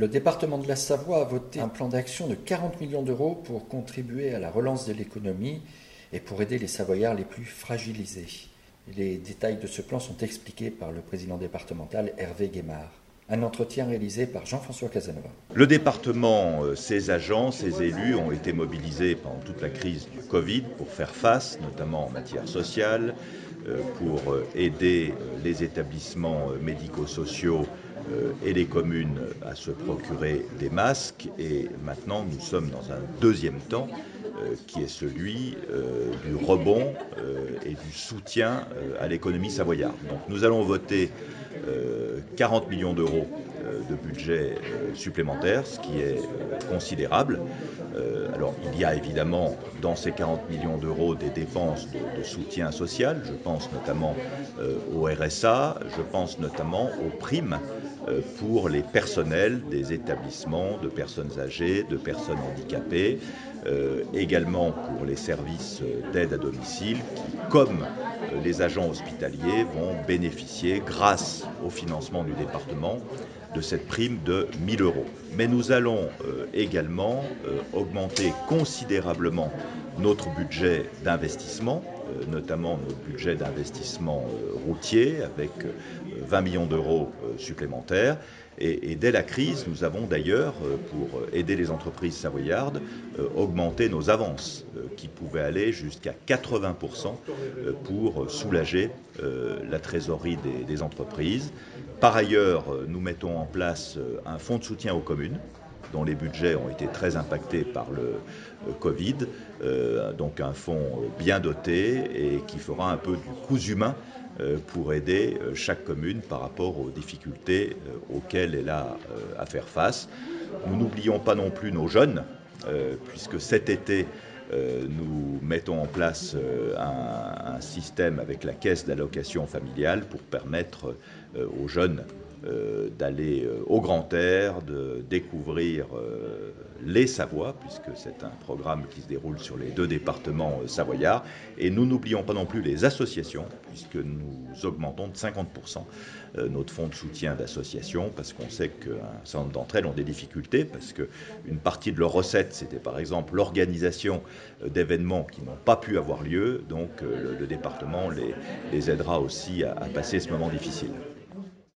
Le département de la Savoie a voté un plan d'action de 40 millions d'euros pour contribuer à la relance de l'économie et pour aider les Savoyards les plus fragilisés. Les détails de ce plan sont expliqués par le président départemental Hervé Guémard. Un entretien réalisé par Jean-François Casanova. Le département, euh, ses agents, ses élus ont été mobilisés pendant toute la crise du Covid pour faire face, notamment en matière sociale, euh, pour euh, aider les établissements médico-sociaux et les communes à se procurer des masques. Et maintenant, nous sommes dans un deuxième temps qui est celui du rebond et du soutien à l'économie savoyarde. Donc nous allons voter 40 millions d'euros euh, de budget euh, supplémentaire, ce qui est euh, considérable. Alors il y a évidemment dans ces 40 millions d'euros des dépenses de, soutien social, je pense notamment au RSA, je pense notamment aux primes pour les personnels des établissements de personnes âgées, de personnes handicapées, également pour les services d'aide à domicile qui, comme les agents hospitaliers, vont bénéficier grâce au financement du département de cette prime de 1000 euros. Mais nous allons euh, également euh, augmenter considérablement notre budget d'investissement, euh, notamment notre budget d'investissement routier avec 20 millions d'euros supplémentaires. Et, dès la crise, nous avons d'ailleurs, pour aider les entreprises savoyardes, augmenté nos avances qui pouvaient aller jusqu'à 80% pour soulager la trésorerie des entreprises. Par ailleurs, nous mettons en place un fonds de soutien aux communes dont les budgets ont été très impactés par le Covid, euh, donc un fonds bien doté et qui fera un peu du coût humain euh, pour aider euh, chaque commune par rapport aux difficultés auxquelles elle a à faire face. Nous n'oublions pas non plus nos jeunes, puisque cet été, nous mettons en place un, un, système avec la caisse d'allocation familiale pour permettre aux jeunes euh, d'aller euh, au grand air, de découvrir euh, les Savoies, puisque c'est un programme qui se déroule sur les deux départements savoyards. Et nous n'oublions pas non plus les associations, puisque nous augmentons de 50% notre fonds de soutien d'associations, parce qu'on sait qu'un certain nombre d'entre elles ont des difficultés, parce qu'une partie de leurs recettes, c'était par exemple l'organisation d'événements qui n'ont pas pu avoir lieu. Donc le, département les, aidera aussi à passer ce moment difficile.